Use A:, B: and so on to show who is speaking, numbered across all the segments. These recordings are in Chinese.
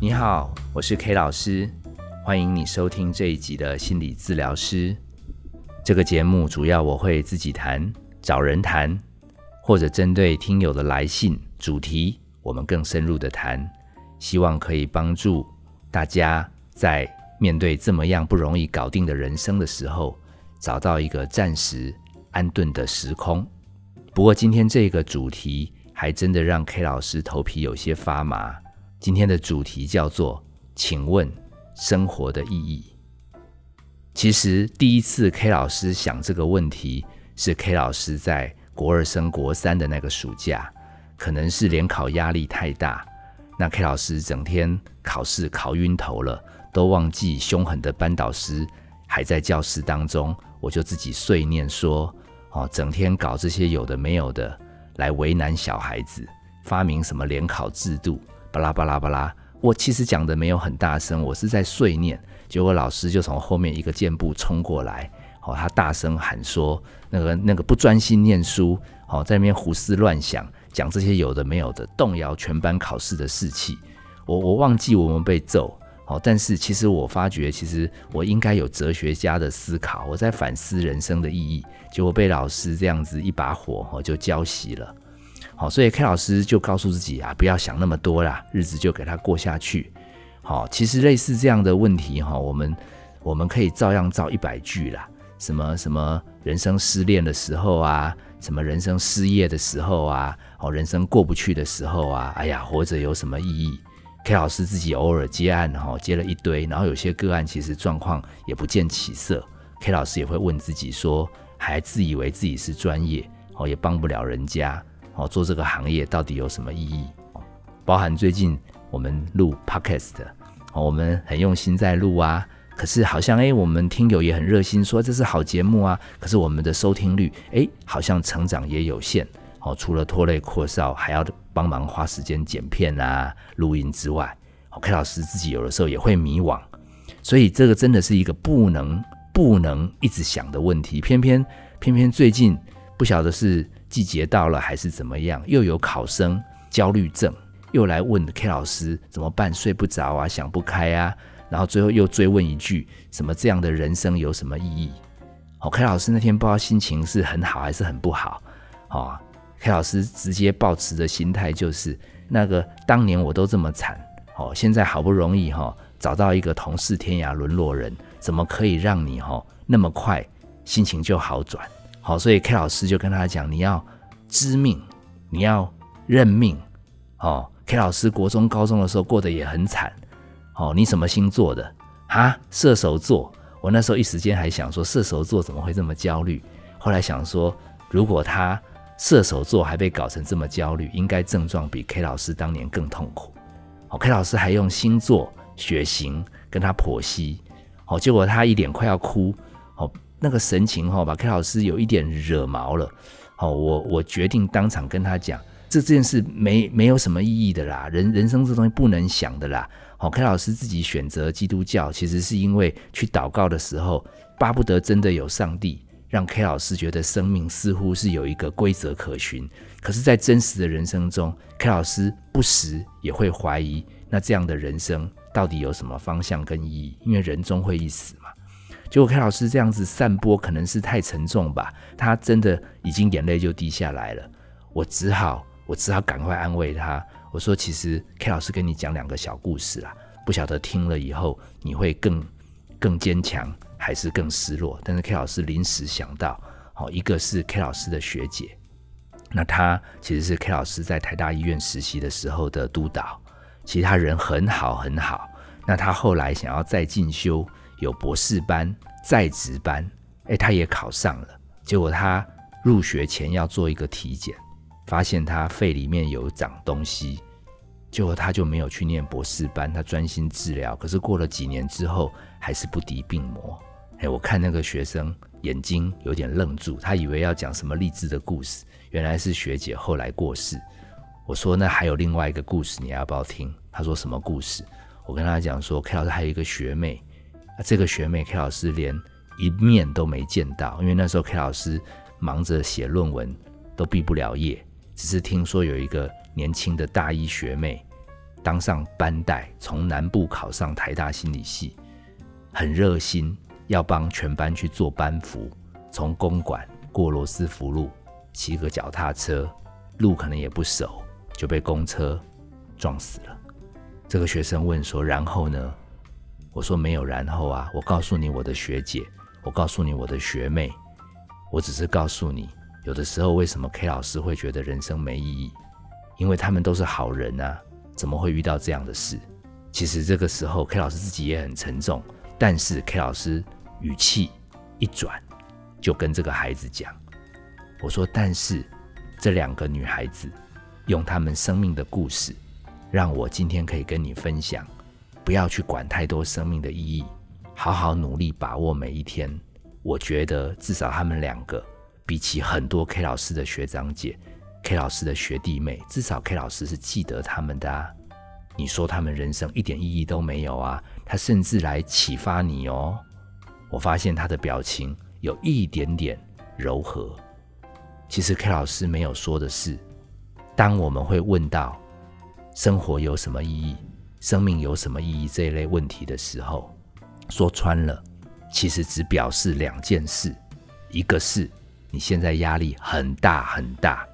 A: 你好，我是 K 老师，欢迎你收听这一集的心理治疗师。这个节目主要我会自己谈，找人谈，或者针对听友的来信主题，我们更深入的谈，希望可以帮助大家在面对这么样不容易搞定的人生的时候，找到一个暂时安顿的时空。不过今天这个主题还真的让 K 老师头皮有些发麻。今天的主题叫做“请问生活的意义”。其实第一次 K 老师想这个问题，是 K 老师在国二升国三的那个暑假，可能是联考压力太大，那 K 老师整天考试考晕头了，都忘记凶狠的班导师还在教室当中，我就自己碎念说：“哦，整天搞这些有的没有的，来为难小孩子，发明什么联考制度。”巴拉巴拉巴拉，我其实讲的没有很大声，我是在碎念。结果老师就从后面一个箭步冲过来，哦，他大声喊说：“那个那个不专心念书，哦，在那边胡思乱想，讲这些有的没有的，动摇全班考试的士气。”我我忘记我们被揍，哦，但是其实我发觉，其实我应该有哲学家的思考，我在反思人生的意义。结果被老师这样子一把火，哦，就浇熄了。好，所以 K 老师就告诉自己啊，不要想那么多啦，日子就给他过下去。好，其实类似这样的问题哈，我们我们可以照样造一百句啦。什么什么人生失恋的时候啊，什么人生失业的时候啊，哦，人生过不去的时候啊，哎呀，活着有什么意义？K 老师自己偶尔接案哈，接了一堆，然后有些个案其实状况也不见起色，K 老师也会问自己说，还自以为自己是专业哦，也帮不了人家。哦，做这个行业到底有什么意义？哦包含最近我们录 podcast，哦，我们很用心在录啊。可是好像哎，我们听友也很热心，说这是好节目啊。可是我们的收听率哎，好像成长也有限。哦，除了拖累扩少，还要帮忙花时间剪片啊、录音之外，K 老师自己有的时候也会迷惘。所以这个真的是一个不能不能一直想的问题。偏偏偏偏最近不晓得是。季节到了还是怎么样？又有考生焦虑症，又来问 K 老师怎么办？睡不着啊，想不开啊，然后最后又追问一句：什么这样的人生有什么意义？哦，K 老师那天不知道心情是很好还是很不好。哦，K 老师直接抱持的心态就是那个当年我都这么惨，哦，现在好不容易哈找到一个同是天涯沦落人，怎么可以让你哈那么快心情就好转？好，所以 K 老师就跟他讲：“你要知命，你要认命。”哦，K 老师国中、高中的时候过得也很惨。哦，你什么星座的？啊，射手座。我那时候一时间还想说，射手座怎么会这么焦虑？后来想说，如果他射手座还被搞成这么焦虑，应该症状比 K 老师当年更痛苦。哦，K 老师还用星座、血型跟他剖析。哦，结果他一脸快要哭。哦。那个神情哈，把 K 老师有一点惹毛了。好，我我决定当场跟他讲，这件事没没有什么意义的啦，人人生这东西不能想的啦。好，K 老师自己选择基督教，其实是因为去祷告的时候，巴不得真的有上帝，让 K 老师觉得生命似乎是有一个规则可循。可是，在真实的人生中，K 老师不时也会怀疑，那这样的人生到底有什么方向跟意义？因为人终会一死。结果 K 老师这样子散播可能是太沉重吧，他真的已经眼泪就滴下来了。我只好，我只好赶快安慰他。我说：“其实 K 老师跟你讲两个小故事啦，不晓得听了以后你会更更坚强，还是更失落。”但是 K 老师临时想到，好，一个是 K 老师的学姐，那她其实是 K 老师在台大医院实习的时候的督导，其实他人很好很好。那他后来想要再进修。有博士班、在职班，哎，他也考上了。结果他入学前要做一个体检，发现他肺里面有长东西，结果他就没有去念博士班，他专心治疗。可是过了几年之后，还是不敌病魔。哎，我看那个学生眼睛有点愣住，他以为要讲什么励志的故事，原来是学姐后来过世。我说那还有另外一个故事，你要不要听？他说什么故事？我跟他讲说，K 老师还有一个学妹。这个学妹 K 老师连一面都没见到，因为那时候 K 老师忙着写论文，都毕不了业。只是听说有一个年轻的大一学妹，当上班带，从南部考上台大心理系，很热心，要帮全班去做班服，从公馆过罗斯福路，骑个脚踏车，路可能也不熟，就被公车撞死了。这个学生问说：“然后呢？”我说：“没有然后啊，我告诉你我的学姐，我告诉你我的学妹，我只是告诉你，有的时候为什么 K 老师会觉得人生没意义，因为他们都是好人啊。”怎么会遇到这样的事？其实这个时候，K 老师自己也很沉重。但是 K 老师语气一转，就跟这个孩子讲：“我说，但是这两个女孩子用她们生命的故事，让我今天可以跟你分享。不要去管太多生命的意义，好好努力把握每一天。我觉得至少他们两个，比起很多 K 老师的学长姐。” K 老师的学弟妹，至少 K 老师是记得他们的啊。你说他们人生一点意义都没有啊？他甚至来启发你哦。我发现他的表情有一点点柔和。其实 K 老师没有说的是，当我们会问到生活有什么意义、生命有什么意义这一类问题的时候，说穿了，其实只表示两件事：一个是你现在压力很大很大。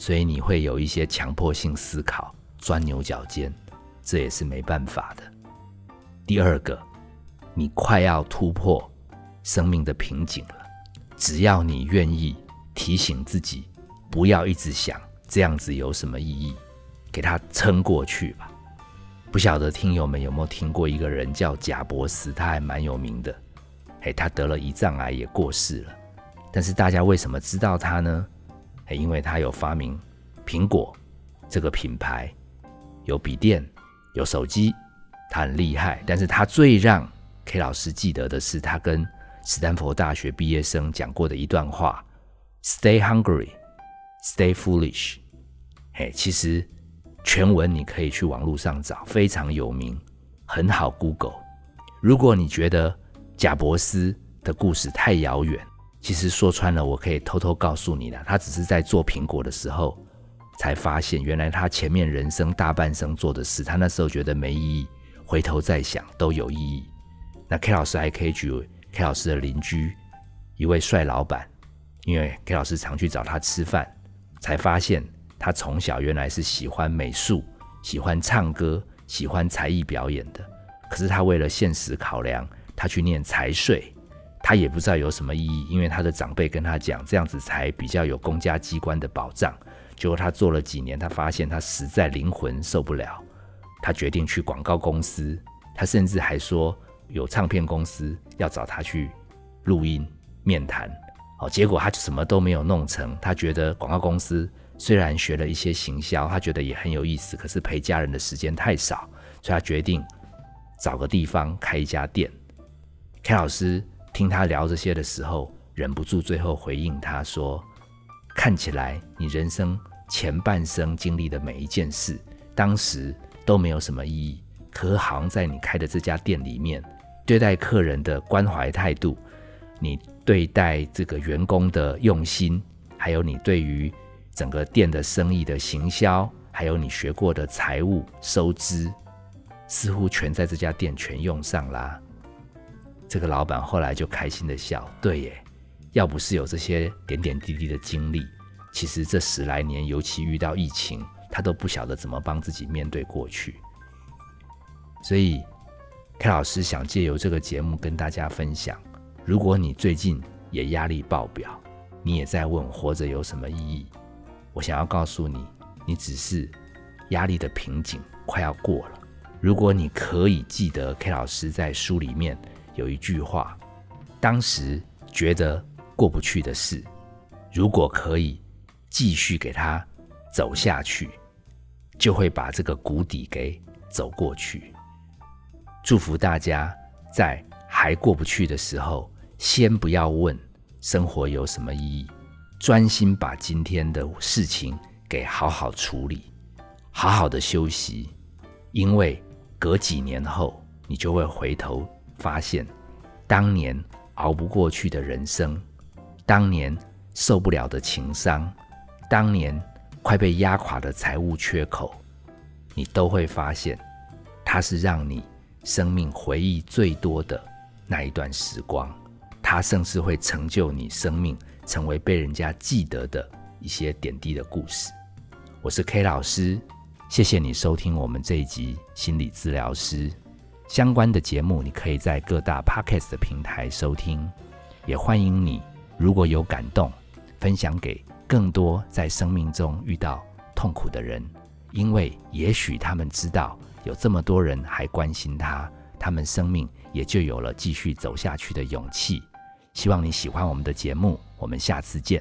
A: 所以你会有一些强迫性思考、钻牛角尖，这也是没办法的。第二个，你快要突破生命的瓶颈了，只要你愿意提醒自己，不要一直想这样子有什么意义，给他撑过去吧。不晓得听友们有没有听过一个人叫贾伯斯，他还蛮有名的。嘿，他得了胰脏癌也过世了，但是大家为什么知道他呢？因为他有发明苹果这个品牌，有笔电，有手机，他很厉害。但是他最让 K 老师记得的是，他跟斯坦福大学毕业生讲过的一段话：“Stay hungry, stay foolish。”嘿，其实全文你可以去网络上找，非常有名，很好 Google。如果你觉得贾伯斯的故事太遥远，其实说穿了，我可以偷偷告诉你了，他只是在做苹果的时候，才发现原来他前面人生大半生做的事，他那时候觉得没意义，回头再想都有意义。那 K 老师还可以举 K 老师的邻居一位帅老板，因为 K 老师常去找他吃饭，才发现他从小原来是喜欢美术、喜欢唱歌、喜欢才艺表演的，可是他为了现实考量，他去念财税。他也不知道有什么意义，因为他的长辈跟他讲，这样子才比较有公家机关的保障。结果他做了几年，他发现他实在灵魂受不了，他决定去广告公司。他甚至还说有唱片公司要找他去录音面谈。哦，结果他就什么都没有弄成。他觉得广告公司虽然学了一些行销，他觉得也很有意思，可是陪家人的时间太少，所以他决定找个地方开一家店。K 老师。听他聊这些的时候，忍不住最后回应他说：“看起来你人生前半生经历的每一件事，当时都没有什么意义。可好像在你开的这家店里面，对待客人的关怀态度，你对待这个员工的用心，还有你对于整个店的生意的行销，还有你学过的财务收支，似乎全在这家店全用上啦。”这个老板后来就开心的笑，对耶，要不是有这些点点滴滴的经历，其实这十来年，尤其遇到疫情，他都不晓得怎么帮自己面对过去。所以，K 老师想借由这个节目跟大家分享：如果你最近也压力爆表，你也在问活着有什么意义，我想要告诉你，你只是压力的瓶颈快要过了。如果你可以记得 K 老师在书里面。有一句话，当时觉得过不去的事，如果可以继续给他走下去，就会把这个谷底给走过去。祝福大家在还过不去的时候，先不要问生活有什么意义，专心把今天的事情给好好处理，好好的休息，因为隔几年后，你就会回头。发现当年熬不过去的人生，当年受不了的情伤，当年快被压垮的财务缺口，你都会发现，它是让你生命回忆最多的那一段时光。它甚至会成就你生命，成为被人家记得的一些点滴的故事。我是 K 老师，谢谢你收听我们这一集心理治疗师相关的节目。你可以在各大 Podcast 的平台收听，也欢迎你如果有感动，分享给更多在生命中遇到痛苦的人，因为也许他们知道有这么多人还关心他，他们生命也就有了继续走下去的勇气。希望你喜欢我们的节目，我们下次见。